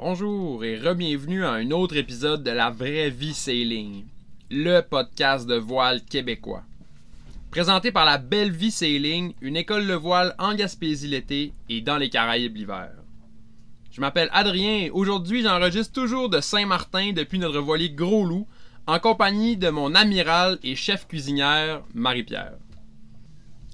Bonjour et re-bienvenue à un autre épisode de La vraie vie sailing, le podcast de voile québécois. Présenté par la Belle Vie Sailing, une école de voile en Gaspésie l'été et dans les Caraïbes l'hiver. Je m'appelle Adrien et aujourd'hui j'enregistre toujours de Saint-Martin depuis notre voilier Gros Loup en compagnie de mon amiral et chef cuisinière Marie-Pierre.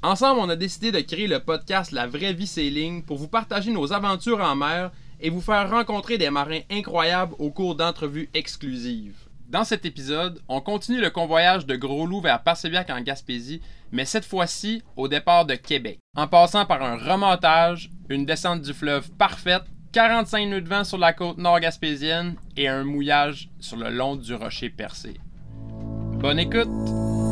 Ensemble, on a décidé de créer le podcast La vraie vie sailing pour vous partager nos aventures en mer et vous faire rencontrer des marins incroyables au cours d'entrevues exclusives. Dans cet épisode, on continue le convoyage de Gros Loup vers Parsebiac en Gaspésie, mais cette fois-ci au départ de Québec, en passant par un remontage, une descente du fleuve parfaite, 45 nœuds de vent sur la côte nord gaspésienne et un mouillage sur le long du rocher percé. Bonne écoute!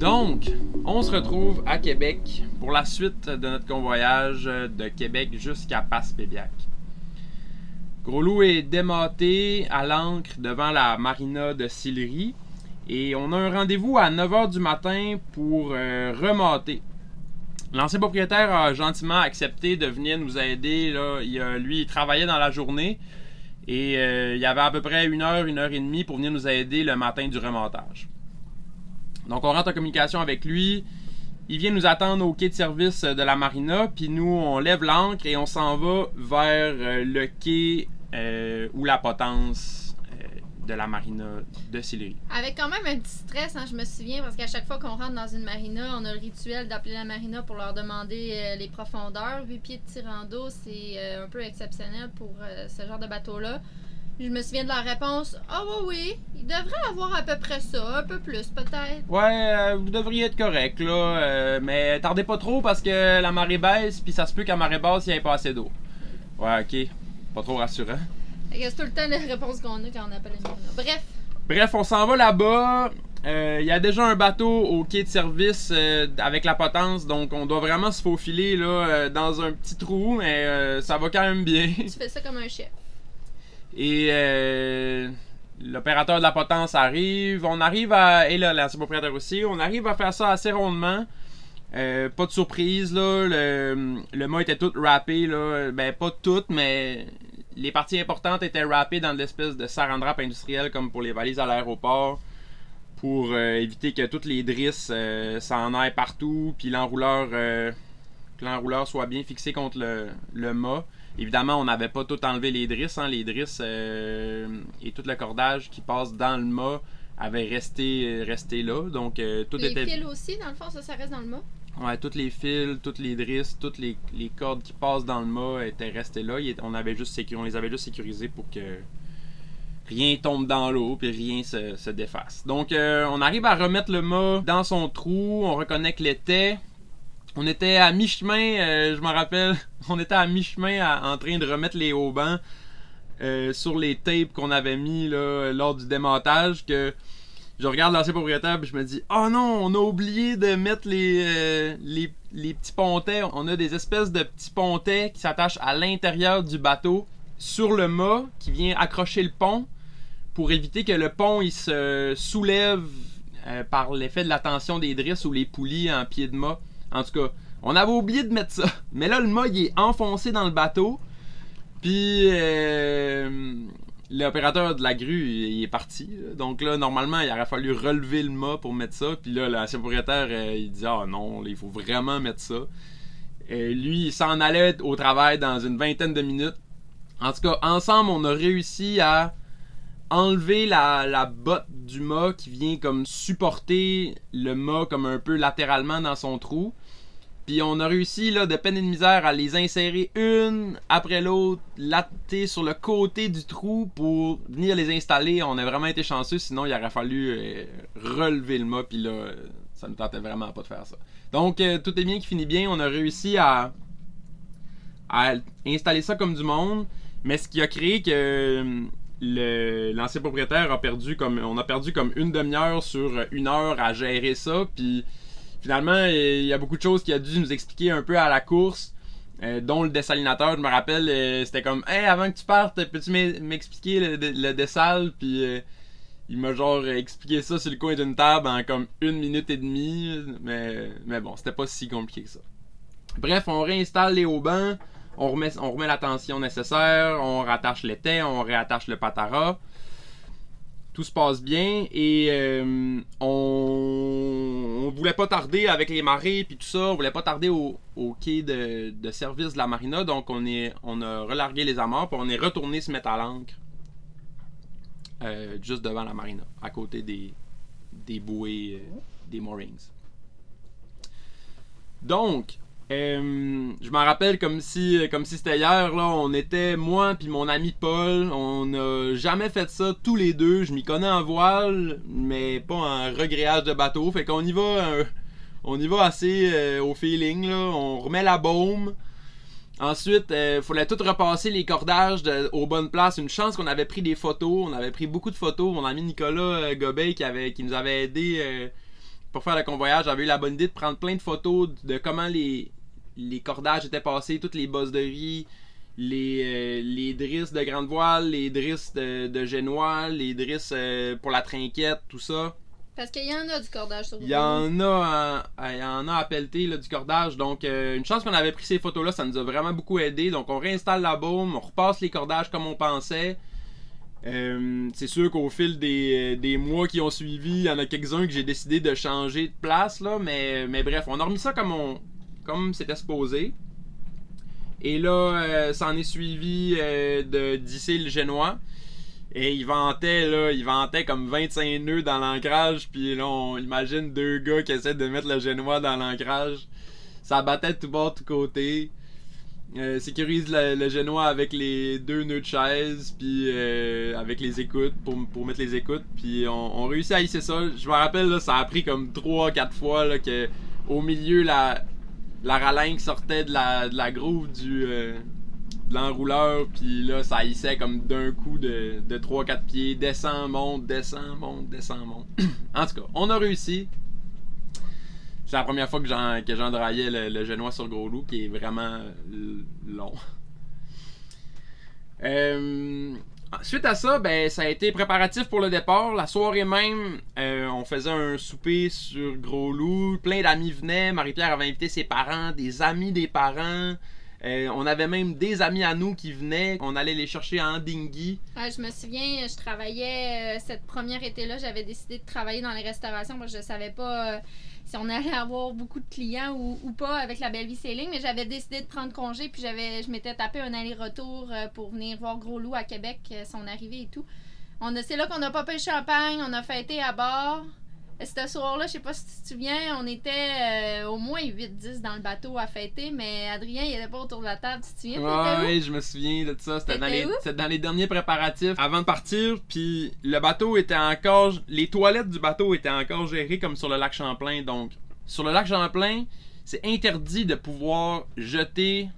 Donc, on se retrouve à Québec pour la suite de notre convoyage de Québec jusqu'à Passepébiac. Gros Loup est dématé à l'ancre devant la marina de Sillery et on a un rendez-vous à 9h du matin pour euh, remater. L'ancien propriétaire a gentiment accepté de venir nous aider. Lui, il travaillait dans la journée et euh, il y avait à peu près une heure, une heure et demie pour venir nous aider le matin du remontage. Donc on rentre en communication avec lui. Il vient nous attendre au quai de service de la marina, puis nous on lève l'ancre et on s'en va vers euh, le quai euh, ou la potence euh, de la marina de Sillery. Avec quand même un petit stress, hein, je me souviens, parce qu'à chaque fois qu'on rentre dans une marina, on a le rituel d'appeler la marina pour leur demander euh, les profondeurs. 8 pieds de tirant d'eau, c'est euh, un peu exceptionnel pour euh, ce genre de bateau-là. Je me souviens de leur réponse Ah, oui, oui, il devrait avoir à peu près ça, un peu plus peut-être. Ouais, euh, vous devriez être correct là, euh, mais tardez pas trop parce que la marée baisse, puis ça se peut qu'à marée basse, il n'y ait pas assez d'eau. Ouais, ok. Pas trop rassurant. C'est tout le temps les réponses qu'on a quand on appelle la marina. Bref, Bref, on s'en va là-bas. Euh, Il y a déjà un bateau au quai de service euh, avec la potence, donc on doit vraiment se faufiler là, euh, dans un petit trou, mais ça va quand même bien. tu fais ça comme un chef. Et euh, l'opérateur de la potence arrive. On arrive à. Et là, l'ancien propriétaire aussi. On arrive à faire ça assez rondement. Euh, pas de surprise, là. Le, le mât était tout râpé, là. Ben, pas tout, mais les parties importantes étaient râpées dans l'espèce de saran wrap industriel, comme pour les valises à l'aéroport. Pour euh, éviter que toutes les drisses s'en aillent partout. Puis l'enrouleur. que l'enrouleur soit bien fixé contre le, le mât. Évidemment, on n'avait pas tout enlevé les drisses. hein. Les drisses euh, et tout le cordage qui passe dans le mât avait resté, resté là. Donc, euh, tout les était. fils aussi, dans le fond, ça, ça reste dans le mât? Ouais, tous les fils, toutes les drisses, toutes les, les cordes qui passent dans le mât étaient restées là. On, avait juste sécu- on les avait juste sécurisées pour que rien tombe dans l'eau puis rien se, se défasse. Donc, euh, on arrive à remettre le mât dans son trou. On reconnecte l'étais. On était à mi-chemin, euh, je me rappelle, on était à mi-chemin en train de remettre les haubans euh, sur les tapes qu'on avait mis lors du démontage que je regarde l'ancien propriétaire et je me dis Oh non, on a oublié de mettre les, euh, les, petits pontets. On a des espèces de petits pontets qui s'attachent à l'intérieur du bateau sur le mât qui vient accrocher le pont pour éviter que le pont se soulève par l'effet de la tension des drisses ou les poulies en pied de mât. En tout cas, on avait oublié de mettre ça. Mais là, le mât il est enfoncé dans le bateau. Puis euh, l'opérateur de la grue, il est parti. Donc là, normalement, il aurait fallu relever le mât pour mettre ça. Puis là, l'ancien propriétaire, euh, il dit Ah non, là, il faut vraiment mettre ça. Euh, lui, il s'en allait au travail dans une vingtaine de minutes. En tout cas, ensemble, on a réussi à enlever la, botte du mât qui vient comme supporter le mât comme un peu latéralement dans son trou. Puis on a réussi là, de peine et de misère à les insérer une après l'autre, latter sur le côté du trou pour venir les installer. On a vraiment été chanceux, sinon il aurait fallu euh, relever le mât. Puis là, ça ne tentait vraiment pas de faire ça. Donc euh, tout est bien qui finit bien. On a réussi à, à installer ça comme du monde. Mais ce qui a créé que euh, l'ancien propriétaire a perdu comme on a perdu comme une demi-heure sur une heure à gérer ça puis finalement il y a beaucoup de choses qu'il a dû nous expliquer un peu à la course euh, dont le dessalinateur je me rappelle euh, c'était comme hey avant que tu partes peux-tu m'e- m'expliquer le, le dessal? Puis euh, il m'a genre expliqué ça sur le coin d'une table en comme une minute et demie. Mais, mais bon, c'était pas si compliqué que ça. Bref, on réinstalle les haubans, on remet, la tension nécessaire, on rattache l'étai, on réattache le patara. Tout se passe bien et euh, on, on voulait pas tarder avec les marées puis tout ça, on voulait pas tarder au, quai de, service de la marina, donc on a relargué les amarres puis on est retourné se mettre à l'ancre euh, juste devant la marina, à côté des, des bouées euh, des moorings. Donc, euh, je m'en rappelle comme si comme si c'était hier là, on était moi puis mon ami Paul, on n'a jamais fait ça tous les deux, je m'y connais en voile mais pas en regréage de bateau, fait qu'on y va euh, on y va assez euh, au feeling là, on remet la baume. Ensuite, il fallait tout repasser les cordages aux bonnes places. Une chance qu'on avait pris des photos. On avait pris beaucoup de photos. Mon ami Nicolas Gobeil qui, avait, qui nous avait aidé pour faire le convoyage avait eu la bonne idée de prendre plein de photos de comment les, les cordages étaient passés, toutes les bosses de riz, les, euh, les drisses de grande voile, les drisses de, de génois, les drisses euh, pour la trinquette, tout ça. Parce qu'il y en a du cordage sur Il y en a, il y en a à pelleter là, du cordage. Donc, euh, une chance qu'on avait pris ces photos-là, ça nous a vraiment beaucoup aidé. Donc, on réinstalle la baume, on repasse les cordages comme on pensait. Euh, c'est sûr qu'au fil des, des mois qui ont suivi, il y en a quelques-uns que j'ai décidé de changer de place, là. Mais, mais bref, on a remis ça comme on comme c'était supposé. Et là, euh, ça en est suivi euh, de d'Issé le Génois. Et il vantait, là, il vantait comme 25 nœuds dans l'ancrage. Puis là, on imagine deux gars qui essaient de mettre le Génois dans l'ancrage. Ça battait tout bord, tout côté. Euh, sécurise le, Génois avec les deux nœuds de chaise, puis euh, avec les écoutes, pour, pour mettre les écoutes. Puis on, on réussit à hisser ça. Je me rappelle, là, ça a pris comme 3-4 fois là, que au milieu, la, la ralingue sortait de la, de groove du, euh, de l'enrouleur, puis là, ça hissait comme d'un coup de, de 3-4 pieds. Descend, monte, descend, monte, descend, monte. en tout cas, on a réussi. C'est la première fois que j'en, le, genois sur gros loup, qui est vraiment long. Euh, suite à ça, ben, ça a été préparatif pour le départ. La soirée même, euh, on faisait un souper sur Gros Loup. Plein d'amis venaient. Marie-Pierre avait invité ses parents, des amis des parents. Euh, on avait même des amis à nous qui venaient. On allait les chercher en dinghy. Ouais, je me souviens, je travaillais euh, cette première été-là, j'avais décidé de travailler dans les restaurations parce que je savais pas euh, si on allait avoir beaucoup de clients ou, pas avec la Belle Vie Sailing, mais j'avais décidé de prendre congé puis je m'étais tapé un aller-retour pour venir voir Gros Loup à Québec, son arrivée et tout. On c'est là qu'on a popé le champagne, on a fêté à bord. Ce soir-là, je sais pas si tu te souviens, on était euh, au moins 8-10 dans le bateau à fêter, mais Adrien, il était pas autour de la table, tu te souviens? Ouais, ouais, je me souviens de ça. C'était dans, les, dans les derniers préparatifs avant de partir. Puis le bateau était encore. Les toilettes du bateau étaient encore gérées comme sur le lac Champlain. Donc, sur le lac Champlain, c'est interdit de pouvoir jeter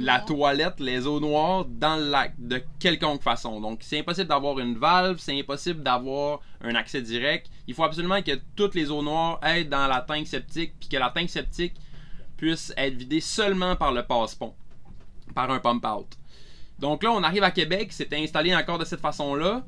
la toilette, les eaux noires, dans le lac de quelconque façon. Donc, c'est impossible d'avoir une valve, c'est impossible d'avoir un accès direct. Il faut absolument que toutes les eaux noires aient dans la tank septique, puis que la tank septique puisse être vidée seulement par le passe-pont, par un pump-out. Donc là, on arrive à Québec, c'était installé encore de cette façon-là.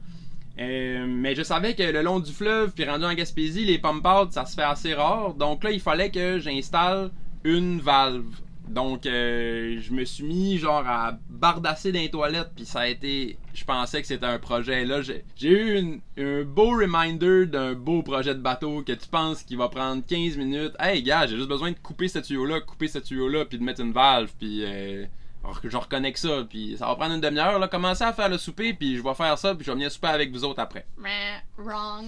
Euh, mais je savais que le long du fleuve, puis rendu en Gaspésie, les pump-out, ça se fait assez rare. Donc là, il fallait que j'installe une valve. Donc, euh, je me suis mis genre à bardasser dans les toilettes, puis ça a été. Je pensais que c'était un projet. Là, j'ai eu un beau reminder d'un beau projet de bateau que tu penses qu'il va prendre 15 minutes. Hey, gars, j'ai juste besoin de couper ce tuyau-là, couper ce tuyau-là, puis de mettre une valve, puis. euh, je reconnecte ça, puis ça va prendre une demi-heure. Là, commencer à faire le souper, puis je vais faire ça, puis je vais venir souper avec vous autres après. Wrong.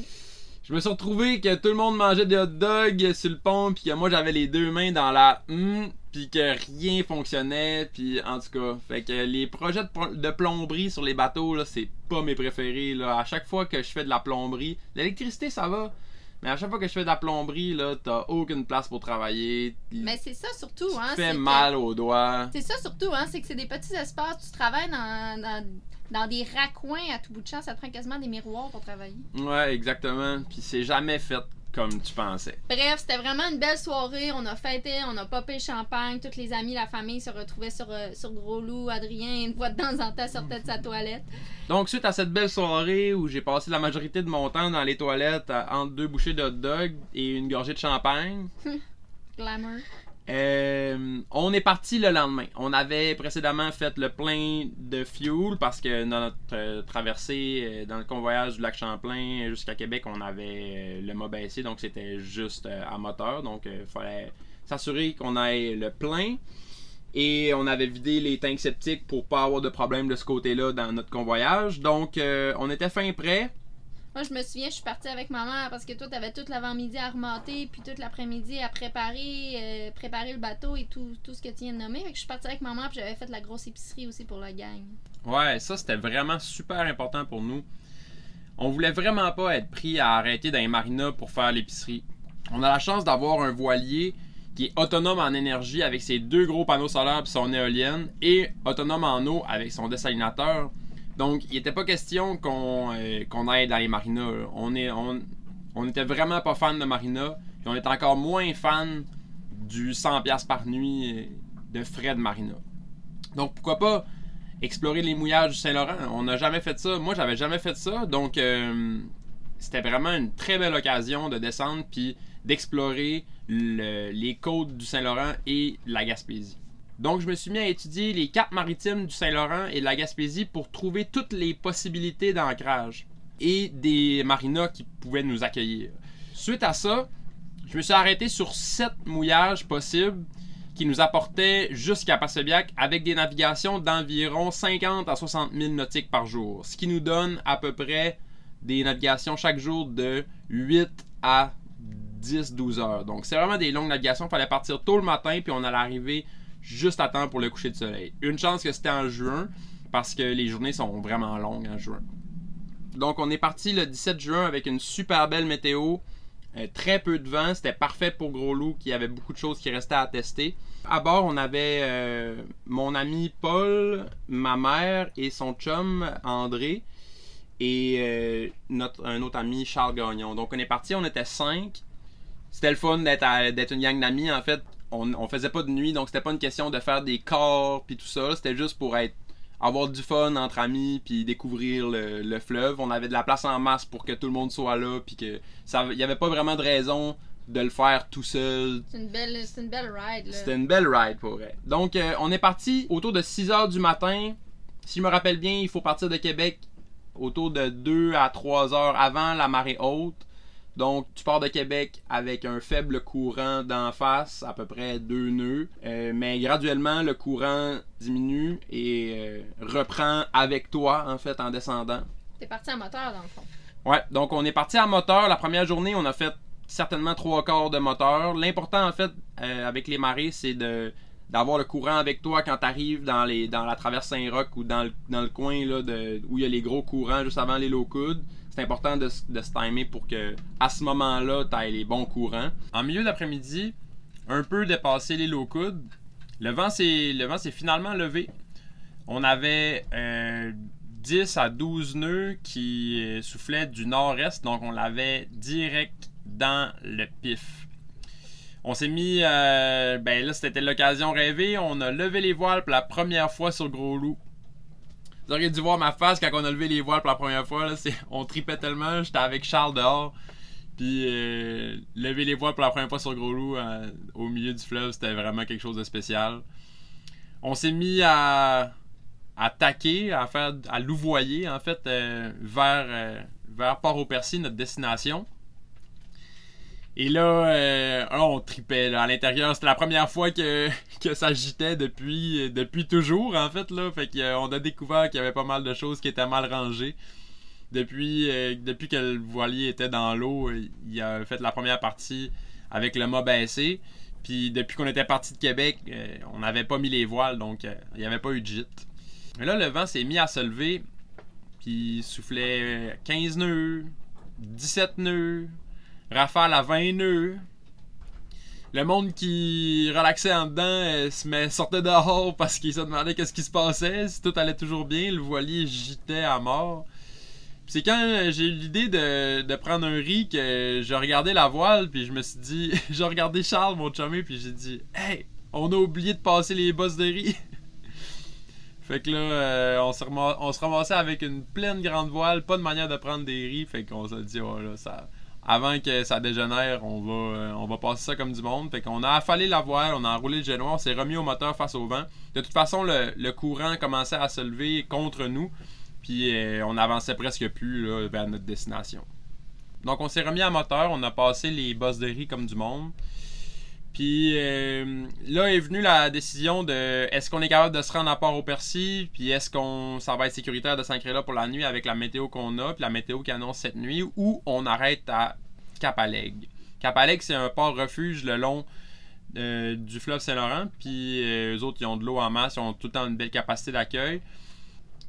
Je me suis retrouvé que tout le monde mangeait des hot dogs sur le pont, puis que moi j'avais les deux mains dans la hum, puis que rien fonctionnait, puis en tout cas, fait que les projets de, pl- de plomberie sur les bateaux là, c'est pas mes préférés là. À chaque fois que je fais de la plomberie, l'électricité ça va, mais à chaque fois que je fais de la plomberie là, t'as aucune place pour travailler, Mais c'est ça surtout, tu hein. te fais que- mal aux doigts. C'est ça surtout, hein. C'est que c'est des petits espaces. Tu travailles dans, dans, dans des raccoins à tout bout de champ. Ça te prend quasiment des miroirs pour travailler. Ouais, exactement. Puis c'est jamais fait comme tu pensais. Bref, c'était vraiment une belle soirée. On a fêté, on a popé le champagne. Toutes les amis, la famille se retrouvaient sur, euh, sur Gros Loup. Adrien, une fois de temps en temps, sortait de sa toilette. Donc, suite à cette belle soirée où j'ai passé la majorité de mon temps dans les toilettes entre deux bouchées de hot dog et une gorgée de champagne, Glamour. Euh, on est parti le lendemain. On avait précédemment fait le plein de fuel parce que dans notre euh, traversée, euh, dans le convoyage du lac Champlain jusqu'à Québec, on avait le mât baissé, donc c'était juste à moteur. Donc, il fallait s'assurer qu'on ait le plein. Et on avait vidé les tanks septiques pour pas avoir de problème de ce côté-là dans notre convoyage. Donc, on était fin prêt. Moi, je me souviens, je suis partie avec ma mère parce que toi, t'avais toute l'avant-midi à remonter, puis toute l'après-midi à préparer, euh, préparer le bateau et tout, tout ce que tu viens de nommer. Fait que je suis partie avec ma mère, puis j'avais fait la grosse épicerie aussi pour la gang. Ouais, ça c'était vraiment super important pour nous. On voulait vraiment pas être pris à arrêter dans les marinas pour faire l'épicerie. On a la chance d'avoir un voilier qui est autonome en énergie avec ses deux gros panneaux solaires et son éolienne et autonome en eau avec son dessalinateur. Donc, il n'était pas question qu'on euh, qu'on aille dans les marinas. On, était vraiment pas fan de marina. Puis on est encore moins fan du 100$ par nuit euh, de frais de marina. Donc, pourquoi pas explorer les mouillages du Saint-Laurent? On n'a jamais fait ça. Moi, j'avais jamais fait ça. Donc, euh, c'était vraiment une très belle occasion de descendre puis d'explorer le- les côtes du Saint-Laurent et la Gaspésie. Donc, je me suis mis à étudier les cartes maritimes du Saint-Laurent et de la Gaspésie pour trouver toutes les possibilités d'ancrage et des marinas qui pouvaient nous accueillir. Suite à ça, je me suis arrêté sur sept mouillages possibles qui nous apportait jusqu'à Passebiac avec des navigations d'environ 50 à 60 000 nautiques par jour. Ce qui nous donne à peu près des navigations chaque jour de 8 à 10-12 heures. Donc c'est vraiment des longues navigations. Il fallait partir tôt le matin puis on allait arriver juste à temps pour le coucher de soleil. Une chance que c'était en juin parce que les journées sont vraiment longues en juin. Donc on est parti le 17 juin avec une super belle météo. Euh, très peu de vent, c'était parfait pour Gros Loup qui avait beaucoup de choses qui restaient à tester. À bord, on avait euh, mon ami Paul, ma mère et son chum André et euh, notre, un autre ami Charles Gagnon. Donc on est parti, on était cinq. C'était le fun d'être une gang d'amis. En fait, on, on faisait pas de nuit, donc c'était pas une question de faire des corps puis tout ça. C'était juste pour être avoir du fun entre amis puis découvrir le, le fleuve. On avait de la place en masse pour que tout le monde soit là puis que ça il y avait pas vraiment de raison de le faire tout seul. C'est une belle, c'est une belle ride, là. C'était une belle ride pour vrai. Donc euh, on est parti autour de 6 heures du matin. Si je me rappelle bien, il faut partir de Québec autour de 2 à 3 heures avant la marée haute. Donc, tu pars de Québec avec un faible courant d'en face, à peu près deux nœuds. Euh, mais graduellement, le courant diminue et euh, reprend avec toi, en fait, en descendant. T'es parti en moteur, dans le fond. Ouais, donc on est parti à moteur. La première journée, on a fait certainement trois quarts de moteur. L'important, en fait, euh, avec les marées, c'est de d'avoir le courant avec toi quand tu arrives dans, les, dans la traverse Saint-Roch ou dans le, dans le coin là, de, où il y a les gros courants juste avant les low coudes. C'est important de, se timer pour que à ce moment-là, tu aies les bons courants. En milieu d'après-midi, un peu dépassé les low coudes, le vent s'est finalement levé. On avait euh, 10 à 12 nœuds qui euh, soufflaient du nord-est, donc on l'avait direct dans le pif. On s'est mis, euh, ben là c'était l'occasion rêvée, on a levé les voiles pour la première fois sur Gros Loup. Vous auriez dû voir ma face quand on a levé les voiles pour la première fois, on tripait tellement, j'étais avec Charles dehors. Puis euh, lever les voiles pour la première fois sur Gros Loup euh, au milieu du fleuve, c'était vraiment quelque chose de spécial. On s'est mis à, à taquer, à faire à louvoyer en fait euh, vers, vers Port-au-Percy, notre destination. Et là, euh, là, on tripait à l'intérieur. C'était la première fois que, que ça agitait depuis, depuis toujours en fait là. Fait qu'on a découvert qu'il y avait pas mal de choses qui étaient mal rangées. Depuis, euh, depuis que le voilier était dans l'eau, il a fait la première partie avec le mât baissé. Puis depuis qu'on était parti de Québec, euh, on n'avait pas mis les voiles, donc euh, il n'y avait pas eu de gîte. Mais là, le vent s'est mis à se lever, puis il soufflait 15 nœuds, 17 nœuds, rafale à 20 nœuds. Le monde qui relaxait en dedans euh, se met, sortait dehors parce qu'il se demandait qu'est-ce qui se passait, si tout allait toujours bien, le voilier gitait à mort. c'est quand euh, j'ai eu l'idée de, prendre un riz que je regardais la voile, puis je me suis dit, j'ai regardé Charles, mon chumé, puis j'ai dit, hey, on a oublié de passer les bosses de riz. fait que là, euh, on, se on se ramassait avec une pleine grande voile, pas de manière de prendre des riz, fait qu'on s'est dit, oh là, ça, avant que ça dégénère, on va, euh, on va passer ça comme du monde. Fait qu'on a affalé la voile, on a enroulé le génois, on s'est remis au moteur face au vent. De toute façon, le, courant commençait à se lever contre nous. Puis euh, on avançait presque plus vers notre destination. Donc on s'est remis à moteur, on a passé les bosses de riz comme du monde. Puis euh, là est venue la décision de est-ce qu'on est capable de se rendre à Port-au-Percy, puis est-ce qu'on ça va être sécuritaire de s'ancrer là pour la nuit avec la météo qu'on a, puis la météo qui annonce cette nuit, ou on arrête à Capaleg. Capaleg, c'est un port refuge le long euh, du fleuve Saint-Laurent, puis eux autres ils ont de l'eau en masse, ils ont tout le temps une belle capacité d'accueil.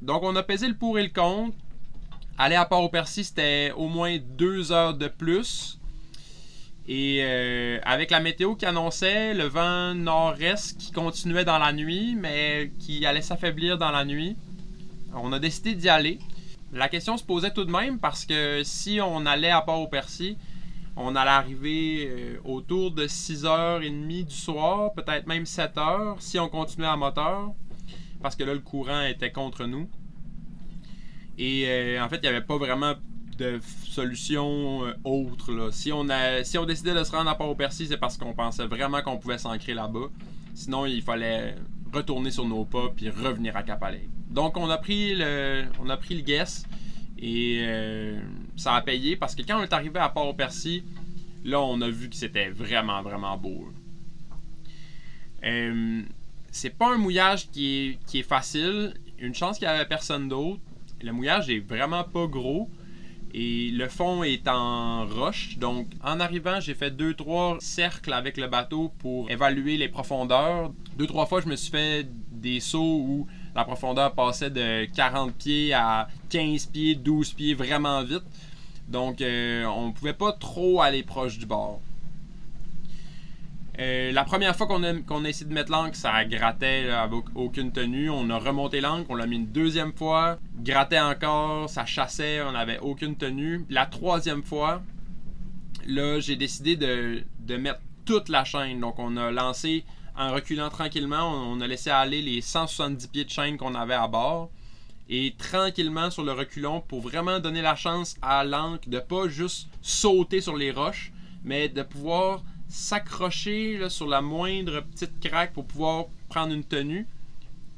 Donc, on a pesé le pour et le contre. Aller à Port-au-Percy, c'était au moins deux heures de plus. Et euh, avec la météo qui annonçait le vent nord-est qui continuait dans la nuit, mais qui allait s'affaiblir dans la nuit, on a décidé d'y aller. La question se posait tout de même parce que si on allait à Port-au-Percy, on allait arriver euh, autour de 6h30 du soir, peut-être même 7h, si on continuait à moteur parce que là, le courant était contre nous. Et euh, en fait, il n'y avait pas vraiment de solution euh, autre. Si, on décidait de se rendre à Port-au-Percy, c'est parce qu'on pensait vraiment qu'on pouvait s'ancrer là-bas. Sinon, il fallait retourner sur nos pas puis revenir à Capalais. Donc, on a pris le, on a pris le guess et euh, ça a payé parce que quand on est arrivé à Port-au-Percy, là, on a vu que c'était vraiment, vraiment beau c'est pas un mouillage qui est, facile. Une chance qu'il n'y avait personne d'autre. Le mouillage est vraiment pas gros. Et le fond est en roche. Donc, en arrivant, j'ai fait 2-3 cercles avec le bateau pour évaluer les profondeurs. Deux, trois fois, je me suis fait des sauts où la profondeur passait de 40 pieds à 15 pieds, 12 pieds vraiment vite. Donc, euh, on ne pouvait pas trop aller proche du bord. Euh, la première fois qu'on a, essayé de mettre l'encre, ça grattait avec aucune tenue. On a remonté l'encre, on l'a mis une deuxième fois, grattait encore, ça chassait, on n'avait aucune tenue. La troisième fois, là, j'ai décidé de, mettre toute la chaîne. Donc, on a lancé en reculant tranquillement, on, a laissé aller les 170 pieds de chaîne qu'on avait à bord. Et tranquillement sur le reculon pour vraiment donner la chance à l'encre de pas juste sauter sur les roches, mais de pouvoir s'accrocher sur la moindre petite craque pour pouvoir prendre une tenue.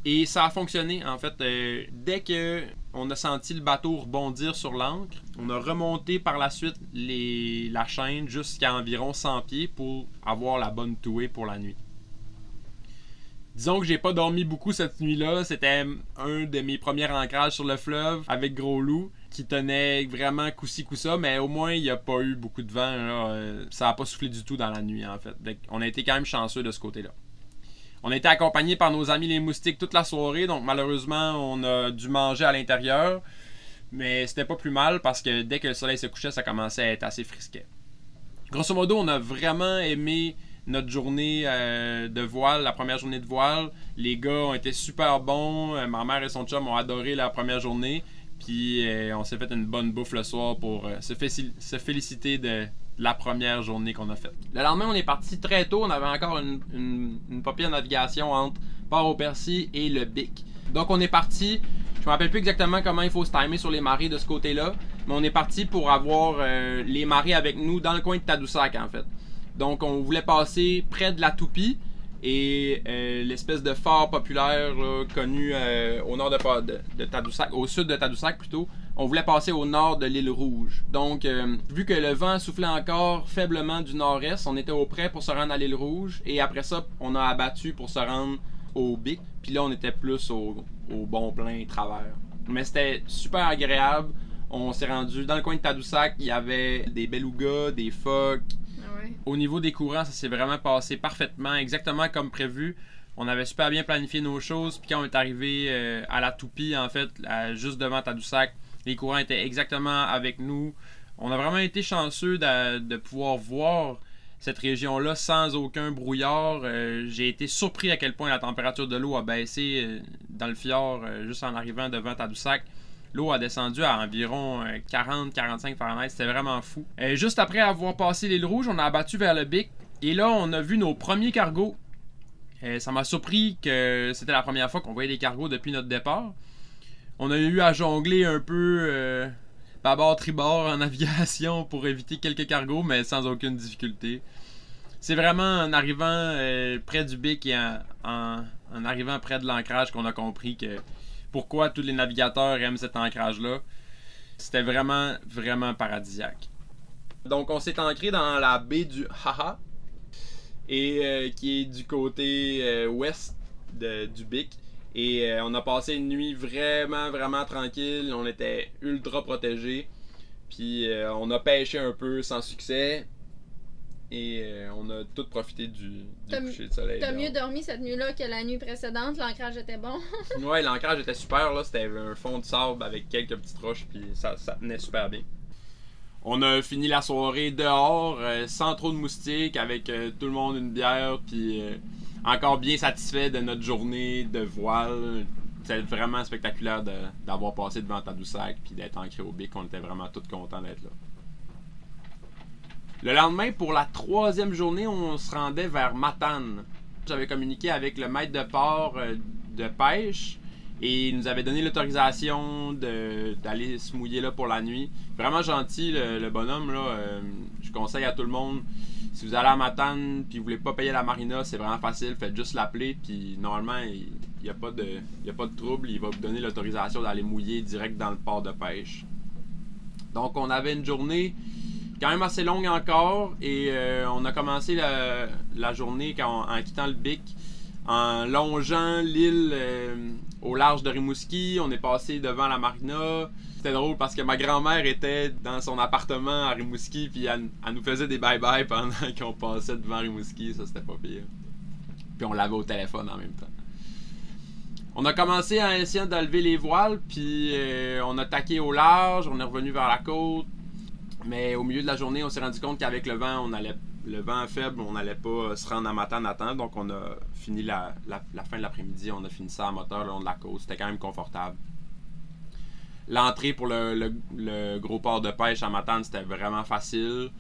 Et ça a fonctionné en fait. Euh, dès que on a senti le bateau rebondir sur l'ancre, on a remonté par la suite la chaîne jusqu'à environ 100 pieds pour avoir la bonne touée pour la nuit. Disons que j'ai pas dormi beaucoup cette nuit-là. C'était un de mes premiers ancrages sur le fleuve avec Gros Loup qui tenait vraiment coup-ci, coup-ça, mais au moins, il n'y a pas eu beaucoup de vent. Euh, ça n'a pas soufflé du tout dans la nuit, en fait. on a été quand même chanceux de ce côté-là. On a été accompagné par nos amis les moustiques toute la soirée, donc malheureusement, on a dû manger à l'intérieur. Mais c'était pas plus mal parce que dès que le soleil se couchait, ça commençait à être assez frisquet. Grosso modo, on a vraiment aimé notre journée euh, de voile, la première journée de voile. Les gars ont été super bons. Euh, ma mère et son chum ont adoré la première journée. Puis euh, on s'est fait une bonne bouffe le soir pour euh, se, féliciter de la première journée qu'on a faite. Le lendemain, on est parti très tôt. On avait encore une, une, papier de navigation entre Port-au-Percy et le Bic. Donc on est parti. Je me rappelle plus exactement comment il faut se timer sur les marées de ce côté-là. Mais on est parti pour avoir euh, les marées avec nous dans le coin de Tadoussac en fait. Donc on voulait passer près de la toupie et euh, l'espèce de phare populaire connu euh, au nord de, Tadoussac, au sud de Tadoussac plutôt. On voulait passer au nord de l'île Rouge. Donc, euh, vu que le vent soufflait encore faiblement du nord-est, on était au près pour se rendre à l'île Rouge. Et après ça, on a abattu pour se rendre au Bic. Puis là, on était plus au, au bon plein travers. Mais c'était super agréable. On s'est rendu dans le coin de Tadoussac. Il y avait des belugas, des phoques, au niveau des courants, ça s'est vraiment passé parfaitement, exactement comme prévu. On avait super bien planifié nos choses. Puis quand on est arrivé euh, à la toupie, en fait, juste devant Tadoussac, les courants étaient exactement avec nous. On a vraiment été chanceux de, pouvoir voir cette région-là sans aucun brouillard. Euh, j'ai été surpris à quel point la température de l'eau a baissé euh, dans le fjord juste en arrivant devant Tadoussac. L'eau a descendu à environ 40-45 Fahrenheit. C'était vraiment fou. Et juste après avoir passé l'île rouge, on a abattu vers le Bic. Et là, on a vu nos premiers cargos. Et ça m'a surpris que c'était la première fois qu'on voyait des cargos depuis notre départ. On a eu à jongler un peu euh, bâbord tribord en navigation pour éviter quelques cargos, mais sans aucune difficulté. C'est vraiment en arrivant euh, près du Bic et en arrivant près de l'ancrage qu'on a compris que pourquoi tous les navigateurs aiment cet ancrage-là. C'était vraiment, vraiment paradisiaque. Donc, on s'est ancré dans la baie du Haha, et euh, qui est du côté euh, ouest du Bic. Et euh, on a passé une nuit vraiment, vraiment tranquille. On était ultra protégés. Puis on a pêché un peu sans succès. Et euh, on a tout profité du, du coucher de soleil. T'as mieux dormi cette nuit-là que la nuit précédente. L'ancrage était bon. Ouais, l'ancrage était super, là. C'était un fond de sable avec quelques petites roches, puis ça, ça tenait super bien. On a fini la soirée dehors, euh, sans trop de moustiques, avec euh, tout le monde une bière, puis euh, encore bien satisfait de notre journée de voile. C'était vraiment spectaculaire d'avoir passé devant Tadoussac, puis d'être ancré au bic. On était vraiment tous contents d'être là. Le lendemain, pour la troisième journée, on se rendait vers Matane. J'avais communiqué avec le maître de port euh, de pêche et il nous avait donné l'autorisation d'aller se mouiller là pour la nuit. Vraiment gentil, le, bonhomme. Là, euh, je conseille à tout le monde, si vous allez à Matane puis vous voulez pas payer la marina, c'est vraiment facile. Faites juste l'appeler puis normalement, il n'y il y a pas de trouble. Il va vous donner l'autorisation d'aller mouiller direct dans le port de pêche. Donc, on avait une journée quand même assez longue encore et euh, on a commencé la, journée en quittant le Bic en longeant l'île euh, au large de Rimouski. On est passé devant la marina. C'était drôle parce que ma grand-mère était dans son appartement à Rimouski puis elle, nous faisait des bye-bye pendant qu'on passait devant Rimouski. Ça, c'était pas pire. Puis on l'avait au téléphone en même temps. On a commencé en essayant de lever les voiles, puis euh, on a taqué au large, on est revenu vers la côte. Mais au milieu de la journée, on s'est rendu compte qu'avec le vent, on allait, le vent faible, on n'allait pas se rendre à Matane à temps. Donc on a fini la, fin de l'après-midi, on a fini ça à moteur le long de la côte. C'était quand même confortable. L'entrée pour le, gros port de pêche à Matane, c'était vraiment facile.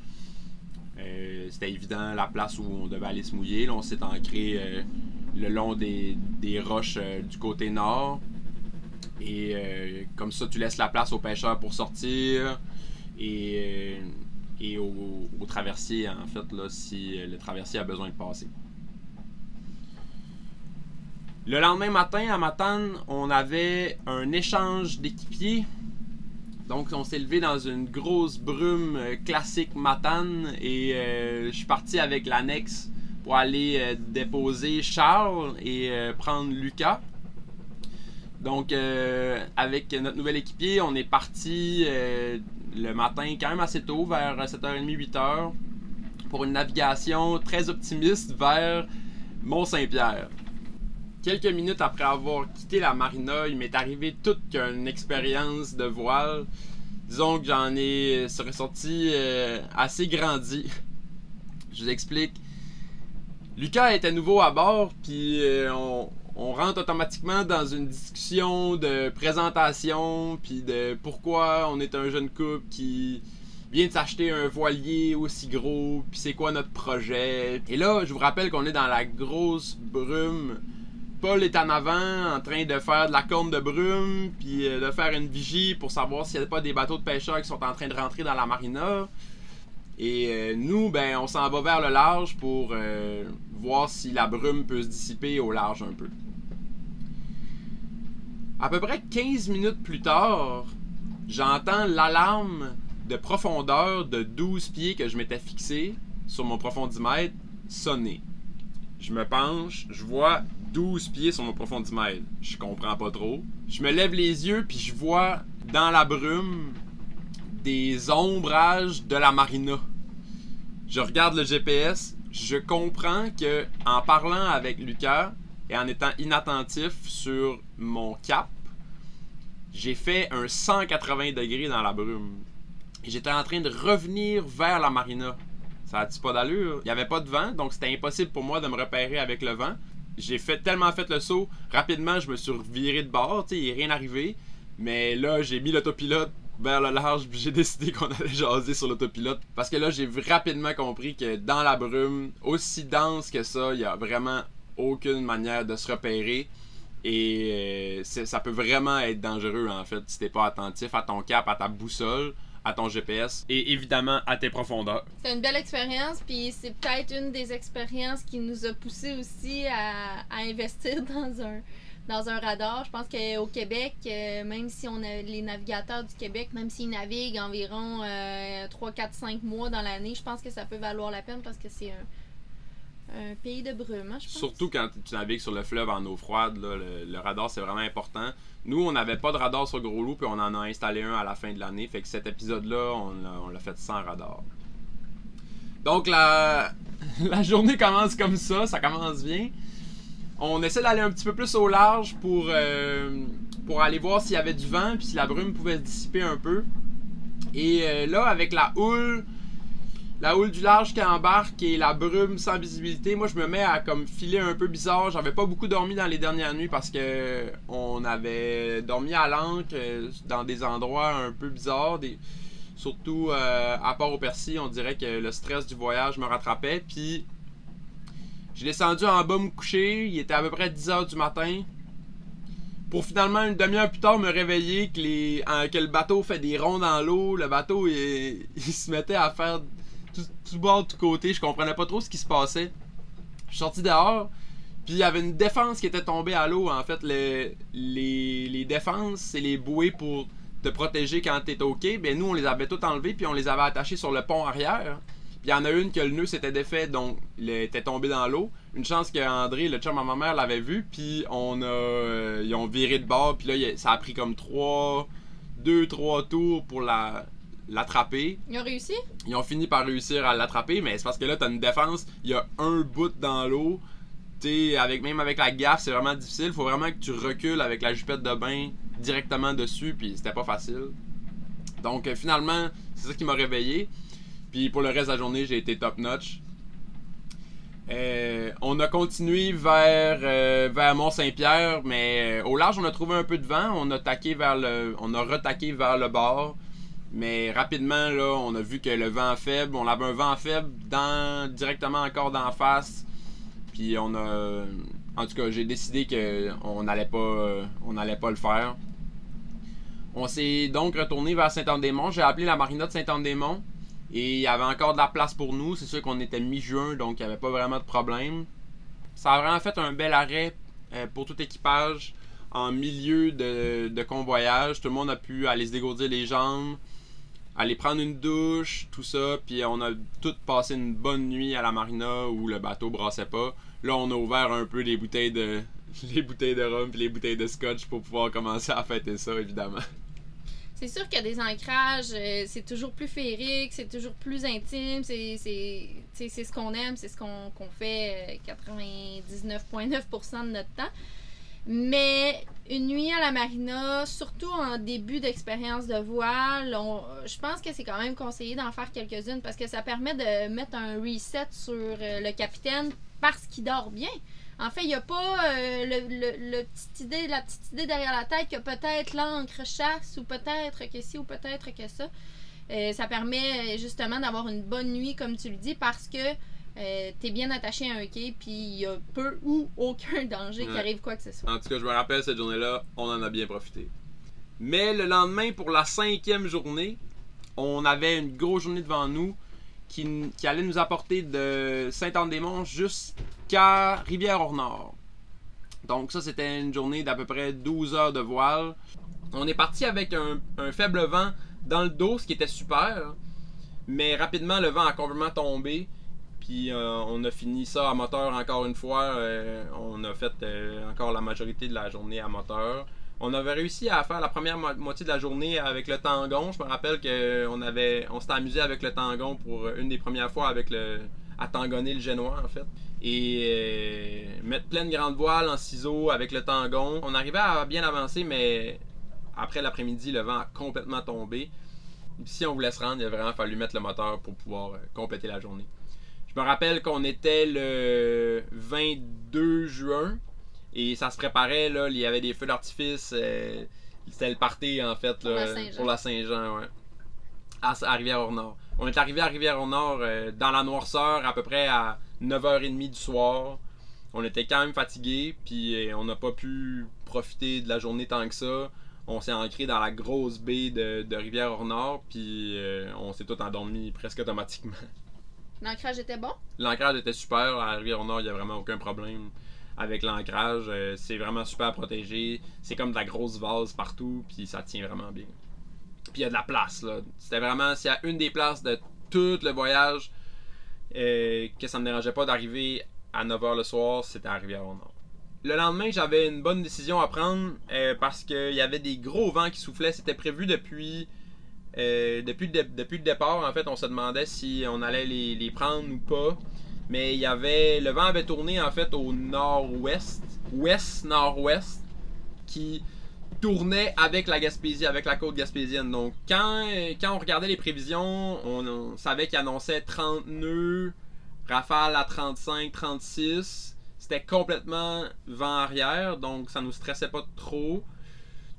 Euh, c'était évident la place où on devait aller se mouiller. Là, on s'est ancré euh, le long des, roches euh, du côté nord. Et comme ça, tu laisses la place aux pêcheurs pour sortir et, euh, au, traversier, en fait, là, si euh, le traversier a besoin de passer. Le lendemain matin, à Matane, on avait un échange d'équipiers. Donc, on s'est levé dans une grosse brume euh, classique Matane et je suis parti avec l'annexe pour aller déposer Charles et prendre Lucas. Donc, euh, avec notre nouvel équipier, on est parti euh, le matin quand même assez tôt, vers 7h30, 8h, pour une navigation très optimiste vers Mont-Saint-Pierre. Quelques minutes après avoir quitté la marina, il m'est arrivé toute qu'une expérience de voile. Disons que j'en ai ressorti euh, assez grandi. Je vous explique. Lucas était nouveau à bord, puis on, on rentre automatiquement dans une discussion de présentation, puis de pourquoi on est un jeune couple qui vient de s'acheter un voilier aussi gros, puis c'est quoi notre projet. Et là, je vous rappelle qu'on est dans la grosse brume. Paul est en avant en train de faire de la corne de brume, puis euh, de faire une vigie pour savoir s'il n'y a pas des bateaux de pêcheurs qui sont en train de rentrer dans la marina. Et euh, nous, ben, on s'en va vers le large pour euh, voir si la brume peut se dissiper au large un peu. À peu près 15 minutes plus tard, j'entends l'alarme de profondeur de 12 pieds que je m'étais fixé sur mon profondimètre sonner. Je me penche, je vois 12 pieds sur mon profondimètre. Je comprends pas trop. Je me lève les yeux puis je vois dans la brume des ombrages de la marina. Je regarde le GPS, je comprends que en parlant avec Lucas et en étant inattentif sur mon cap, j'ai fait un 180 degrés dans la brume. J'étais en train de revenir vers la marina. Ça a-tu pas d'allure? Il n'y avait pas de vent, donc c'était impossible pour moi de me repérer avec le vent. J'ai fait tellement fait le saut, rapidement je me suis viré de bord, il n'est rien arrivé. Mais là, j'ai mis l'autopilote vers le large, puis j'ai décidé qu'on allait jaser sur l'autopilote. Parce que là, j'ai rapidement compris que dans la brume, aussi dense que ça, il y a vraiment aucune manière de se repérer. Et euh, ça peut vraiment être dangereux, en fait, si t'es pas attentif à ton cap, à ta boussole, à ton GPS et évidemment à tes profondeurs. C'est une belle expérience, puis c'est peut-être une des expériences qui nous a poussé aussi à, à investir dans un, dans un radar. Je pense qu'au Québec, euh, même si on a les navigateurs du Québec, même s'ils naviguent environ euh, 3, 4, 5 mois dans l'année, je pense que ça peut valoir la peine parce que c'est un, un pays de brume, hein, je pense. Surtout quand tu navigues sur le fleuve en eau froide, là, le, radar c'est vraiment important. Nous, on n'avait pas de radar sur Gros Loup, puis on en a installé un à la fin de l'année. Fait que cet épisode-là, on l'a- on l'a fait sans radar. Donc la, la journée commence comme ça, ça commence bien. On essaie d'aller un petit peu plus au large pour, euh, pour aller voir s'il y avait du vent, puis si la brume pouvait se dissiper un peu. Et euh, là, avec la houle, la houle du large qui embarque et la brume sans visibilité, moi je me mets à comme filer un peu bizarre. J'avais pas beaucoup dormi dans les dernières nuits parce que on avait dormi à l'ancre euh, dans des endroits un peu bizarres, surtout euh, à part au Percy, on dirait que le stress du voyage me rattrapait. Puis j'ai descendu en bas me coucher, il était à peu près 10h du matin. Pour finalement une demi-heure plus tard me réveiller que, que le bateau fait des ronds dans l'eau, le bateau il se mettait à faire tout, tout bord, tout côté. Je comprenais pas trop ce qui se passait. Je suis sorti dehors. Puis il y avait une défense qui était tombée à l'eau. En fait, le- les, défenses, c'est les bouées pour te protéger quand t'es OK. Ben nous, on les avait toutes enlevées, puis on les avait attachées sur le pont arrière. Puis il y en a une que le nœud s'était défait, donc il était tombé dans l'eau. Une chance que André, le chum à ma mère, l'avait vu, puis on a, euh, ils ont viré de bord, puis là, ça a pris comme trois, deux, trois tours pour la l'attraper. Ils ont réussi? Ils ont fini par réussir à l'attraper, mais c'est parce que là, t'as une défense, il y a un bout dans l'eau. Avec, même avec la gaffe, c'est vraiment difficile. Faut vraiment que tu recules avec la jupette de bain directement dessus, puis c'était pas facile. Donc euh, finalement, c'est ça qui m'a réveillé. Puis pour le reste de la journée, j'ai été top notch. Euh, on a continué vers, euh, vers Mont-Saint-Pierre, mais euh, au large, on a trouvé un peu de vent. On a taqué vers le, on a retaqué vers le bord. Mais rapidement, là, on a vu que le vent faible, on avait un vent faible dans, directement encore d'en face. Puis on a. En tout cas, j'ai décidé qu'on n'allait pas, on n'allait pas le faire. On s'est donc retourné vers Saint-Anne-des-Monts. J'ai appelé la marina de Saint-Anne-des-Monts. Et il y avait encore de la place pour nous. C'est sûr qu'on était mi-juin, donc il n'y avait pas vraiment de problème. Ça a vraiment fait un bel arrêt euh, pour tout équipage en milieu de convoyage. Tout le monde a pu aller se dégourdir les jambes, aller prendre une douche, tout ça. Puis on a tout passé une bonne nuit à la marina où le bateau brassait pas. Là, on a ouvert un peu les bouteilles de les bouteilles de rhum puis les bouteilles de scotch pour pouvoir commencer à fêter ça, évidemment. C'est sûr qu'il y a des ancrages, euh, c'est toujours plus féerique, c'est toujours plus intime, c'est ce qu'on aime, c'est ce qu'on fait euh, 99,9% de notre temps. Mais une nuit à la marina, surtout en début d'expérience de voile, je pense que c'est quand même conseillé d'en faire quelques-unes parce que ça permet de mettre un reset sur euh, le capitaine parce qu'il dort bien. En fait, il n'y a pas euh, le, le- idée, la petite idée derrière la tête que peut-être l'encre chasse ou peut-être que ci ou peut-être que ça. Euh, ça permet justement d'avoir une bonne nuit, comme tu le dis, parce que euh, tu es bien attaché à un quai, puis il y a peu ou aucun danger qui arrive quoi que ce soit. En tout cas, je me rappelle cette journée-là, on en a bien profité. Mais le lendemain, pour la cinquième journée, on avait une grosse journée devant nous qui, qui allait nous apporter de Saint-Anne-des-Monts jusqu'à Rivière-au-Nord. Donc ça, c'était une journée d'à peu près 12 heures de voile. On est parti avec un, un faible vent dans le dos, ce qui était super. Mais rapidement, le vent a complètement tombé. Puis euh, on a fini ça à moteur encore une fois. Euh, on a fait euh, encore la majorité de la journée à moteur. On avait réussi à faire la première mo- moitié de la journée avec le tangon. Je me rappelle qu'on avait, on s'était amusé avec le tangon pour une des premières fois avec le, à tangonner le génois en fait. Et mettre pleine grande voile en ciseaux avec le tangon. On arrivait à bien avancer, mais après l'après-midi, le vent a complètement tombé. Si on voulait se rendre, il a vraiment fallu mettre le moteur pour pouvoir compléter la journée. Je me rappelle qu'on était le 22 juin et ça se préparait, là, il y avait des feux d'artifice, euh, C'était le party, en fait, Pour là, la Saint-Jean. pour la Saint-Jean, ouais. À, à Rivière-au-Nord. On est arrivé à Rivière-au-Nord euh, dans la noirceur à peu près à 9h30 du soir. On était quand même fatigués, puis euh, on n'a pas pu profiter de la journée tant que ça. On s'est ancré dans la grosse baie de, de Rivière-au-Nord, puis euh, on s'est tout endormi presque automatiquement. L'ancrage était bon? L'ancrage était super. À Rivière-au-Nord, il n'y a vraiment aucun problème avec l'ancrage. Euh, c'est vraiment super protégé. C'est comme de la grosse vase partout, puis ça tient vraiment bien. Puis il y a de la place, là. C'était vraiment, y a une des places de tout le voyage euh, que ça ne me dérangeait pas d'arriver à 9h le soir, c'était à Rivière-au-Nord. Le lendemain, j'avais une bonne décision à prendre euh, parce qu'il y avait des gros vents qui soufflaient. C'était prévu depuis, euh, depuis, le départ. En fait, on se demandait si on allait les, les prendre ou pas. Mais il y avait. Le vent avait tourné en fait au nord-ouest. Ouest-nord-ouest. Qui tournait avec la Gaspésie, avec la côte gaspésienne. Donc quand, euh, quand on regardait les prévisions, on, on savait qu'il annonçait 30 nœuds, rafale à 35, 36. C'était complètement vent arrière, donc ça nous stressait pas trop.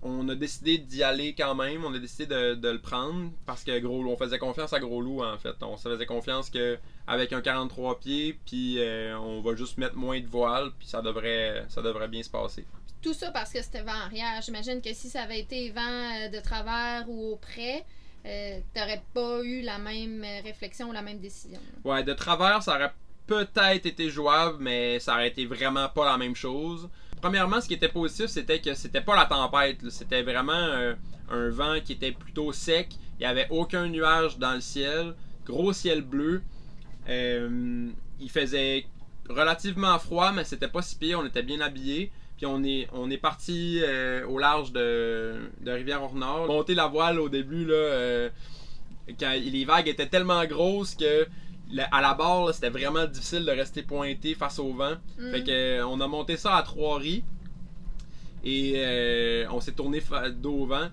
On a décidé d'y aller quand même, on a décidé de, de le prendre parce que gros, on faisait confiance à Gros Loup en fait. On se faisait confiance que avec un 43 pieds, puis euh, on va juste mettre moins de voile, puis ça devrait, ça devrait bien se passer. Tout ça parce que c'était vent arrière. J'imagine que si ça avait été vent euh, de travers ou au près, euh, t'aurais pas eu la même euh, réflexion ou la même décision. Ouais, de travers, ça aurait peut-être été jouable, mais ça aurait été vraiment pas la même chose. Premièrement, ce qui était positif, c'était que c'était pas la tempête. C'était vraiment euh, un vent qui était plutôt sec. Il n'y avait aucun nuage dans le ciel. Gros ciel bleu. Euh, il faisait relativement froid, mais c'était pas si pire. On était bien habillés. Puis on est, parti euh, au large de, de Rivière-au-Nord. Monter la voile au début, là, quand les vagues étaient tellement grosses que à la barre, c'était vraiment difficile de rester pointé face au vent. Mm. Fait que euh, on a monté ça à trois riz et euh, on s'est tourné dos au vent.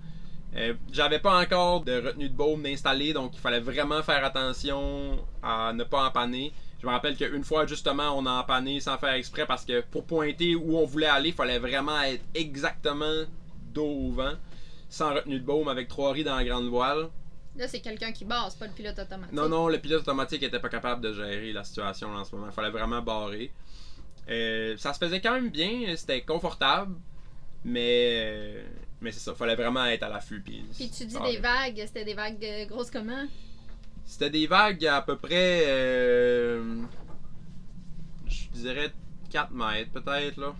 Euh, J'avais pas encore de retenue de baume installée, donc il fallait vraiment faire attention à ne pas empanner. Je me rappelle qu'une fois, justement, on a empanné sans faire exprès parce que pour pointer où on voulait aller, il fallait vraiment être exactement dos au vent, sans retenue de baume, avec trois riz dans la grande voile. Là, c'est quelqu'un qui base, pas le pilote automatique. Non, non, le pilote automatique était pas capable de gérer la situation en ce moment. Il fallait vraiment barrer. Euh, ça se faisait quand même bien, c'était confortable, mais, mais c'est ça, fallait vraiment être à l'affût. Puis, Puis tu dis des vagues, c'était des vagues euh, grosses comment? C'était des vagues à peu près, euh, je dirais 4 mètres peut-être, là.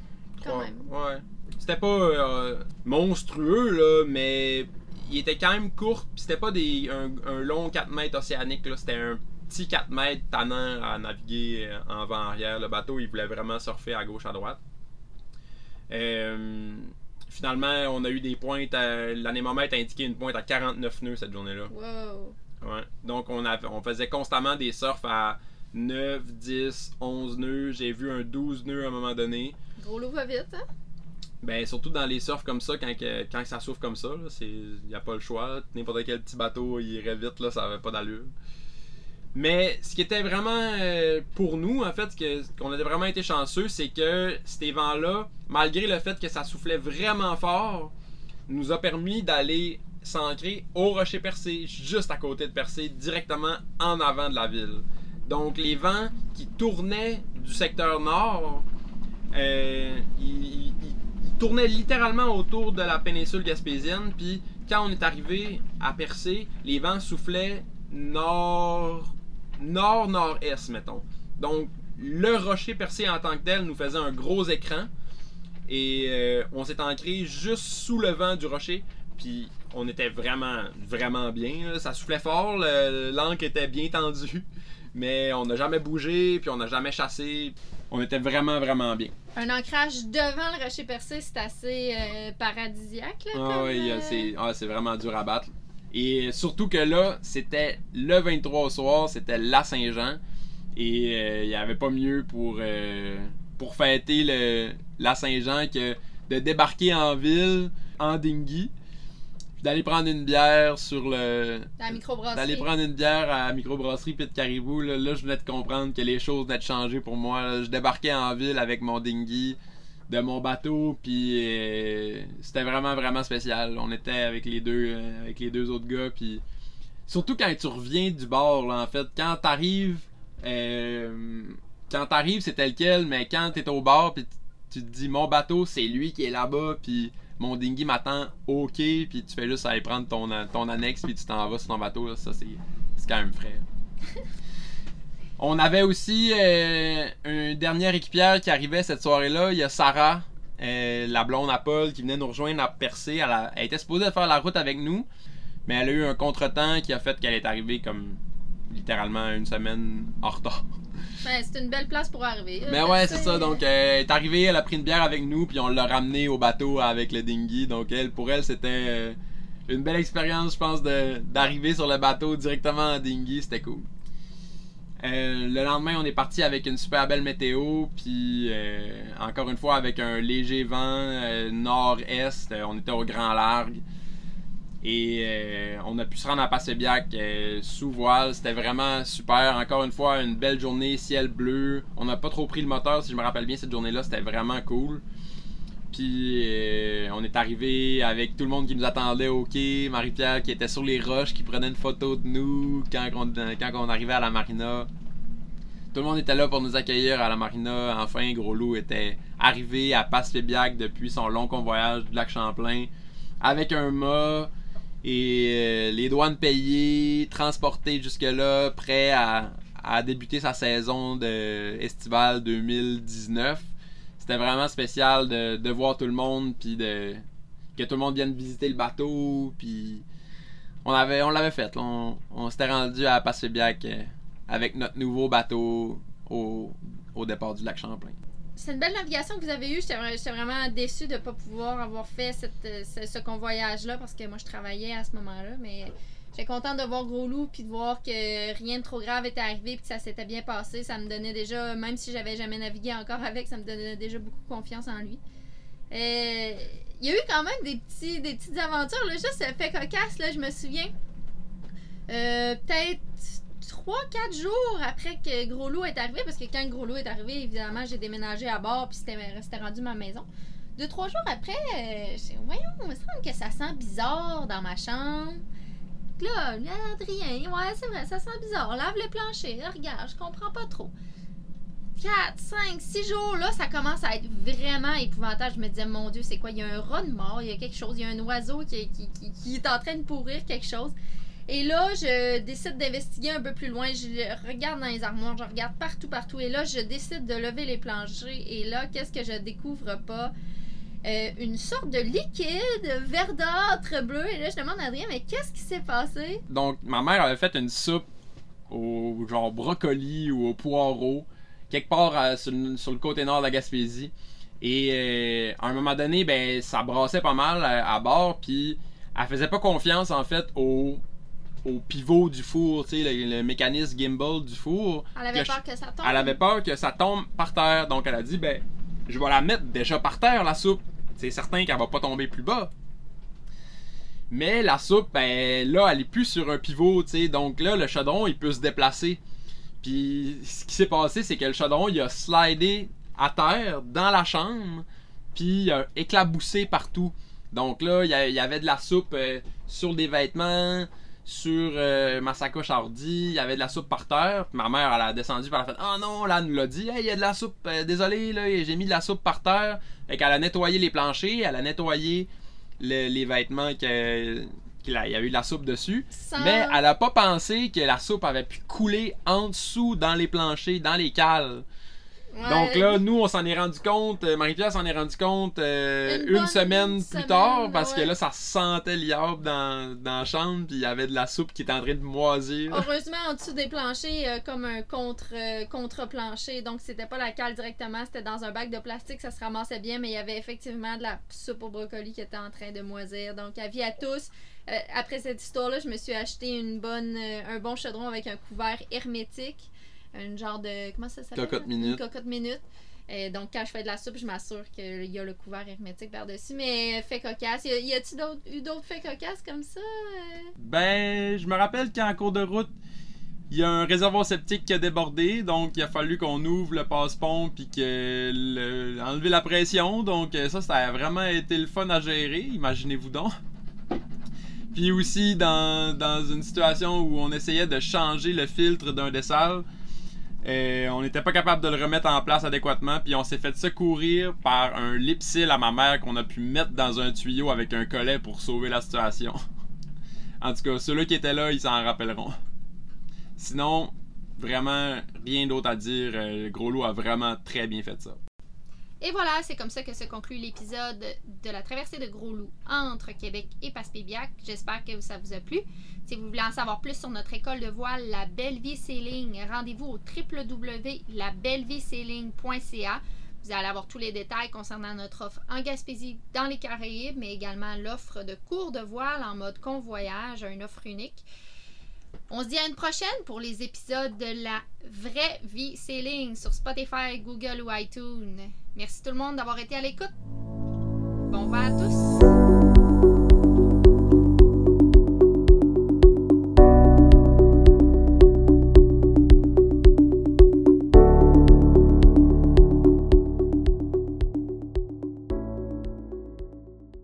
Quand même. Ouais. C'était pas euh, monstrueux, là, mais il était quand même court. Puis c'était pas des, un, un long 4 mètres océanique, là. C'était un petit 4 mètres tannant à naviguer euh, en vent arrière. Le bateau, il voulait vraiment surfer à gauche, à droite. Euh, finalement, on a eu des pointes. L'anémomètre a indiqué une pointe à 49 nœuds cette journée-là. Wow. Ouais. Donc, on, avait, on faisait constamment des surfs à 9, 10, 11 nœuds. J'ai vu un 12 nœuds à un moment donné. Gros loup va vite, hein? Ben, surtout dans les surfs comme ça, quand, quand ça souffle comme ça, il n'y a pas le choix. N'importe quel petit bateau, il irait vite, là, ça avait pas d'allure. Mais ce qui était vraiment euh, pour nous, en fait, qu'on avait vraiment été chanceux, c'est que ces vents-là, malgré le fait que ça soufflait vraiment fort, nous a permis d'aller s'ancrer au rocher percé, juste à côté de Percé, directement en avant de la ville. Donc les vents qui tournaient du secteur nord, euh, ils- ils tournaient littéralement autour de la péninsule gaspésienne. Puis quand on est arrivé à Percé, les vents soufflaient nord, nord, nord-est, mettons. Donc le rocher percé en tant que tel nous faisait un gros écran. Et euh, on s'est ancré juste sous le vent du rocher. Puis on était vraiment, vraiment bien. Ça soufflait fort, l'ancre était bien tendue. Mais on n'a jamais bougé, puis on n'a jamais chassé. On était vraiment, vraiment bien. Un ancrage devant le rocher percé, c'est assez euh, paradisiaque, là. Ah comme, oui, euh, c'est ah, c'est vraiment dur à battre. Et surtout que là, c'était le 23 au soir, c'était la Saint-Jean. Et euh, il n'y avait pas mieux pour, pour fêter le, la Saint-Jean que de débarquer en ville en dinghy. D'aller prendre une bière sur le. La. D'aller prendre une bière à la microbrasserie Pit Caribou. Là, là, je venais de comprendre que les choses venaient de changer pour moi. là. Je débarquais en ville avec mon dinghy. de mon bateau, puis euh, c'était vraiment, vraiment spécial. On était avec les deux, euh, avec les deux autres gars, puis surtout quand tu reviens du bord, là, en fait, quand t'arrives, euh, quand t'arrives, c'est tel quel, mais quand t'es au bord, puis tu te dis, mon bateau, c'est lui qui est là-bas, puis mon dinghy m'attend, ok, puis tu fais juste aller prendre ton, ton annexe, puis tu t'en vas sur ton bateau, là, ça, c'est quand même frais. On avait aussi euh, une dernière équipière qui arrivait cette soirée-là. Il y a Sarah, euh, la blonde à Paul, qui venait nous rejoindre à Percé. Elle, a- elle était supposée faire la route avec nous, mais elle a eu un contretemps qui a fait qu'elle est arrivée comme littéralement une semaine en retard. Ben, c'est une belle place pour arriver. Mais ouais, c'est ça. Donc, euh, elle est arrivée, elle a pris une bière avec nous, puis on l'a ramenée au bateau avec le dinghy. Donc, elle, pour elle, c'était euh, une belle expérience, je pense, d'arriver sur le bateau directement en dinghy. C'était cool. Euh, le lendemain, on est parti avec une super belle météo, puis encore une fois avec un léger vent nord-est. On était au grand largue. Et euh, on a pu se rendre à Passebiac euh, sous voile. C'était vraiment super. Encore une fois, une belle journée, ciel bleu. On n'a pas trop pris le moteur, si je me rappelle bien, cette journée-là. C'était vraiment cool. Puis euh, on est arrivé avec tout le monde qui nous attendait au quai. Marie-Pierre qui était sur les roches, qui prenait une photo de nous quand on, arrivait à la marina. Tout le monde était là pour nous accueillir à la marina. Enfin, Gros Loup était arrivé à Passepébiac depuis son long convoyage du lac Champlain avec un mât et euh, les douanes payées, transporté jusque-là, prêt à, à débuter sa saison de estivale 2019. C'était vraiment spécial de, de voir tout le monde, puis de que tout le monde vienne visiter le bateau, puis on avait on l'avait fait. On, on s'était rendu à Passepébiac euh, avec notre nouveau bateau au, au départ du lac Champlain. C'est une belle navigation que vous avez eue. J'étais vra- j'étais vraiment déçue de ne pas pouvoir avoir fait euh, ce, ce convoyage-là parce que moi, je travaillais à ce moment-là. Mais j'étais contente de voir Gros Loup puis de voir que rien de trop grave était arrivé puis que ça s'était bien passé. Ça me donnait déjà, même si j'avais jamais navigué encore avec, ça me donnait déjà beaucoup confiance en lui. Euh, Il y a eu quand même des, petits, des petites aventures. Là, juste fait cocasse, là, je me souviens. Euh, Peut-être 3-4 jours après que Gros Loup est arrivé, parce que quand Gros Loup est arrivé, évidemment, j'ai déménagé à bord, puis c'était rendu ma maison. Deux, trois jours après, euh, j'ai voyons, il me semble que ça sent bizarre dans ma chambre. Là, Adrien, ouais, c'est vrai, ça sent bizarre. Lave le plancher, là, regarde, je comprends pas trop. 4, 5, 6 jours, là, ça commence à être vraiment épouvantable. Je me disais, mon Dieu, c'est quoi? Il y a un rat de mort, il y a quelque chose, il y a un oiseau qui est en train de pourrir quelque chose. Et là, je décide d'investiguer un peu plus loin. Je regarde dans les armoires, je regarde partout, partout. Et là, je décide de lever les planchers. Et là, qu'est-ce que je découvre pas? Euh, une sorte de liquide verdâtre bleu. Et là, je demande à Adrien, mais qu'est-ce qui s'est passé? Donc, ma mère avait fait une soupe au genre brocoli ou au poireau, quelque part euh, sur, le, côté nord de la Gaspésie. Et euh, à un moment donné, ben, ça brassait pas mal à, bord, puis elle faisait pas confiance en fait au, au pivot du four, tu sais, le, le mécanisme gimbal du four. Elle avait Que peur que ça tombe. Elle avait peur que ça tombe par terre, donc elle a dit ben, je vais la mettre déjà par terre la soupe. C'est certain qu'elle va pas tomber plus bas. Mais la soupe, ben là, elle est plus sur un pivot, tu sais. Donc là, le chaudron, il peut se déplacer. Puis ce qui s'est passé, c'est que le chaudron, il a slidé à terre dans la chambre, puis il a éclaboussé partout. Donc là, il y a- il y avait de la soupe euh, sur des vêtements, sur euh, ma sacoche ordi, il y avait de la soupe par terre. Puis ma mère, elle a descendu, puis elle a fait Ah non, là, elle nous l'a dit, Hey, il y a de la soupe, euh, désolé, là, j'ai mis de la soupe par terre. Fait qu'elle a nettoyé les planchers, elle a nettoyé le- les vêtements que- qu'il y a eu de la soupe dessus. Sans- Mais elle a pas pensé que la soupe avait pu couler en dessous dans les planchers, dans les cales. Ouais. Donc là, nous, on s'en est rendu compte, euh, Marie-Pierre s'en est rendu compte euh, Une semaine plus semaine, tard, parce ouais. que là, ça sentait l'iable dans, dans la chambre, puis il y avait de la soupe qui était en train de moisir. Heureusement, en dessous des planchers, euh, comme un contre, euh, contre-plancher. Donc, c'était pas la cale directement, c'était dans un bac de plastique, ça se ramassait bien, mais il y avait effectivement de la soupe au brocoli qui était en train de moisir. Donc, avis à tous. Après cette histoire-là, je me suis acheté une bonne, un bon chaudron avec un couvert hermétique. Un genre de. Comment ça s'appelle? Cocotte minute. Une cocotte minute. Et donc, quand je fais de la soupe, je m'assure qu'il y a le couvert hermétique par-dessus. Mais euh, fait cocasse. Y a- y a-tu d'autres- eu d'autres faits cocasses comme ça? euh? Ben, je me rappelle qu'en cours de route, il y a un réservoir septique qui a débordé, donc il a fallu qu'on ouvre le passe-pont puis que le, enlever la pression. Donc euh, ça, ça a vraiment été le fun à gérer, imaginez-vous donc. Puis aussi dans, dans une situation où on essayait de changer le filtre d'un dessalle, et on n'était pas capable de le remettre en place adéquatement, puis on s'est fait secourir par un lipsil à ma mère qu'on a pu mettre dans un tuyau avec un collet pour sauver la situation. en tout cas, ceux-là qui étaient là, ils s'en rappelleront. Sinon, vraiment rien d'autre à dire. Euh, Le gros loup a vraiment très bien fait ça. Et voilà, c'est comme ça que se conclut l'épisode de la traversée de Gros Loup entre Québec et Passepébiac. J'espère que ça vous a plu. Si vous voulez en savoir plus sur notre école de voile, la Belle Vie Sailing, rendez-vous au www.labellevie-sailing.ca. Vous allez avoir tous les détails concernant notre offre en Gaspésie dans les Caraïbes, mais également l'offre de cours de voile en mode convoyage, une offre unique. On se dit à une prochaine pour les épisodes de la vraie vie sailing sur Spotify, Google ou iTunes. Merci tout le monde d'avoir été à l'écoute. Bon vent à tous.